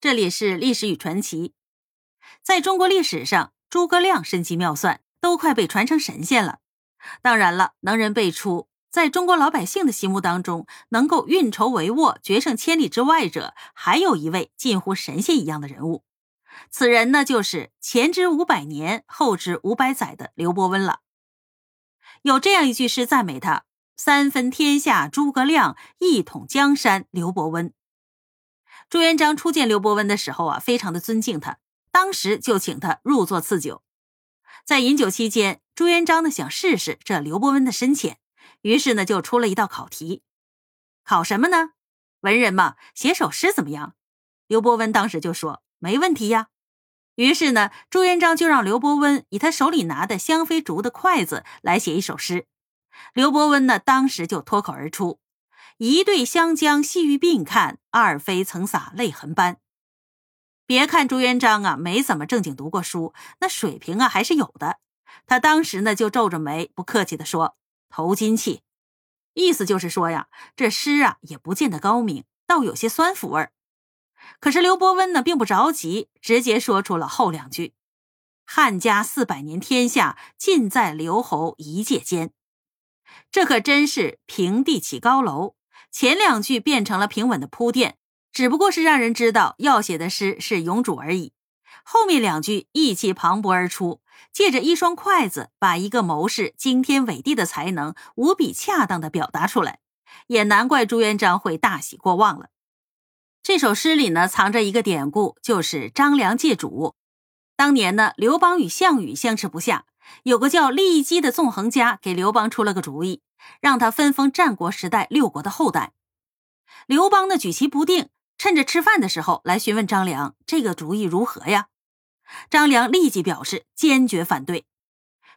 这里是历史与传奇。在中国历史上，诸葛亮神机妙算，都快被传成神仙了。当然了，能人辈出，在中国老百姓的心目当中，能够运筹帷幄、决胜千里之外者，还有一位近乎神仙一样的人物。此人呢，就是前知五百年，后知五百载的刘伯温了。有这样一句诗赞美他：“三分天下诸葛亮，一统江山刘伯温。”朱元璋初见刘伯温的时候啊，非常的尊敬他，当时就请他入座赐酒。在饮酒期间，朱元璋呢想试试这刘伯温的深浅，于是呢就出了一道考题。考什么呢？文人嘛，写首诗怎么样？刘伯温当时就说没问题呀。于是呢，朱元璋就让刘伯温以他手里拿的香妃竹的筷子来写一首诗。刘伯温呢，当时就脱口而出。一对湘江细玉鬓看，二妃曾洒泪痕斑。别看朱元璋啊没怎么正经读过书，那水平啊还是有的。他当时呢就皱着眉，不客气的说：“投金器。”意思就是说呀，这诗啊也不见得高明，倒有些酸腐味儿。可是刘伯温呢并不着急，直接说出了后两句：“汉家四百年天下，尽在刘侯一介间。”这可真是平地起高楼。前两句变成了平稳的铺垫，只不过是让人知道要写的诗是永主而已。后面两句意气磅礴而出，借着一双筷子，把一个谋士惊天伟地的才能无比恰当的表达出来，也难怪朱元璋会大喜过望了。这首诗里呢，藏着一个典故，就是张良借主。当年呢，刘邦与项羽相持不下，有个叫骊姬的纵横家给刘邦出了个主意。让他分封战国时代六国的后代。刘邦呢举棋不定，趁着吃饭的时候来询问张良这个主意如何呀？张良立即表示坚决反对。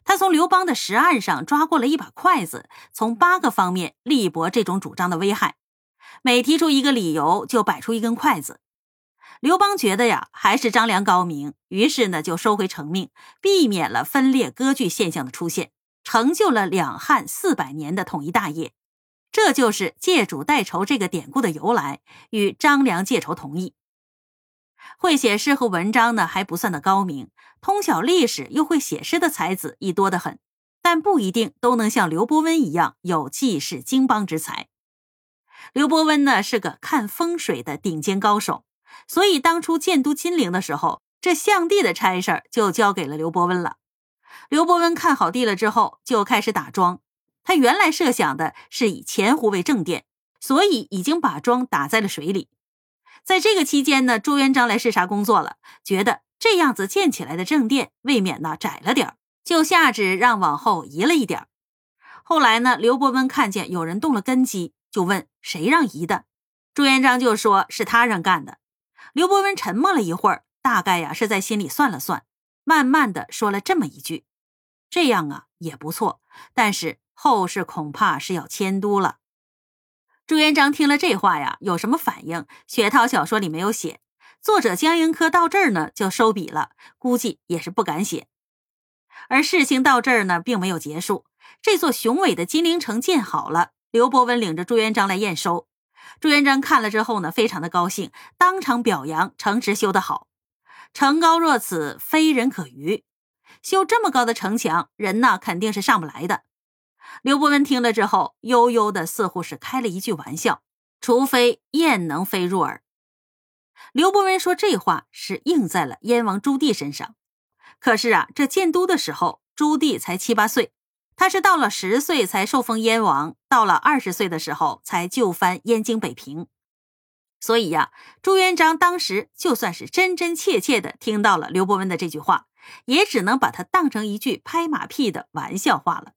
他从刘邦的石案上抓过了一把筷子，从八个方面力驳这种主张的危害。每提出一个理由，就摆出一根筷子。刘邦觉得呀，还是张良高明，于是呢就收回成命，避免了分裂割据现象的出现。成就了两汉四百年的统一大业，这就是借主代仇这个典故的由来，与张良借仇同义。会写诗和文章呢，还不算的高明，通晓历史又会写诗的才子亦多得很，但不一定都能像刘伯温一样有济世经邦之才。刘伯温呢是个看风水的顶尖高手，所以当初建都金陵的时候，这相地的差事就交给了刘伯温了。刘伯温看好地了之后，就开始打桩。他原来设想的是以前湖为正殿，所以已经把桩打在了水里。在这个期间呢，朱元璋来视察工作了，觉得这样子建起来的正殿未免呢窄了点就下旨让往后移了一点后来呢，刘伯温看见有人动了根基，就问谁让移的。朱元璋就说是他让干的。刘伯温沉默了一会儿，大概呀是在心里算了算，慢慢的说了这么一句。这样啊也不错，但是后事恐怕是要迁都了。朱元璋听了这话呀，有什么反应？雪涛小说里没有写。作者江盈科到这儿呢就收笔了，估计也是不敢写。而事情到这儿呢，并没有结束。这座雄伟的金陵城建好了，刘伯温领着朱元璋来验收。朱元璋看了之后呢，非常的高兴，当场表扬城池修得好，城高若此，非人可逾。修这么高的城墙，人呢肯定是上不来的。刘伯温听了之后，悠悠的，似乎是开了一句玩笑：“除非雁能飞入耳。”刘伯温说这话是应在了燕王朱棣身上。可是啊，这建都的时候，朱棣才七八岁，他是到了十岁才受封燕王，到了二十岁的时候才就藩燕京北平。所以呀，朱元璋当时就算是真真切切的听到了刘伯温的这句话。也只能把它当成一句拍马屁的玩笑话了。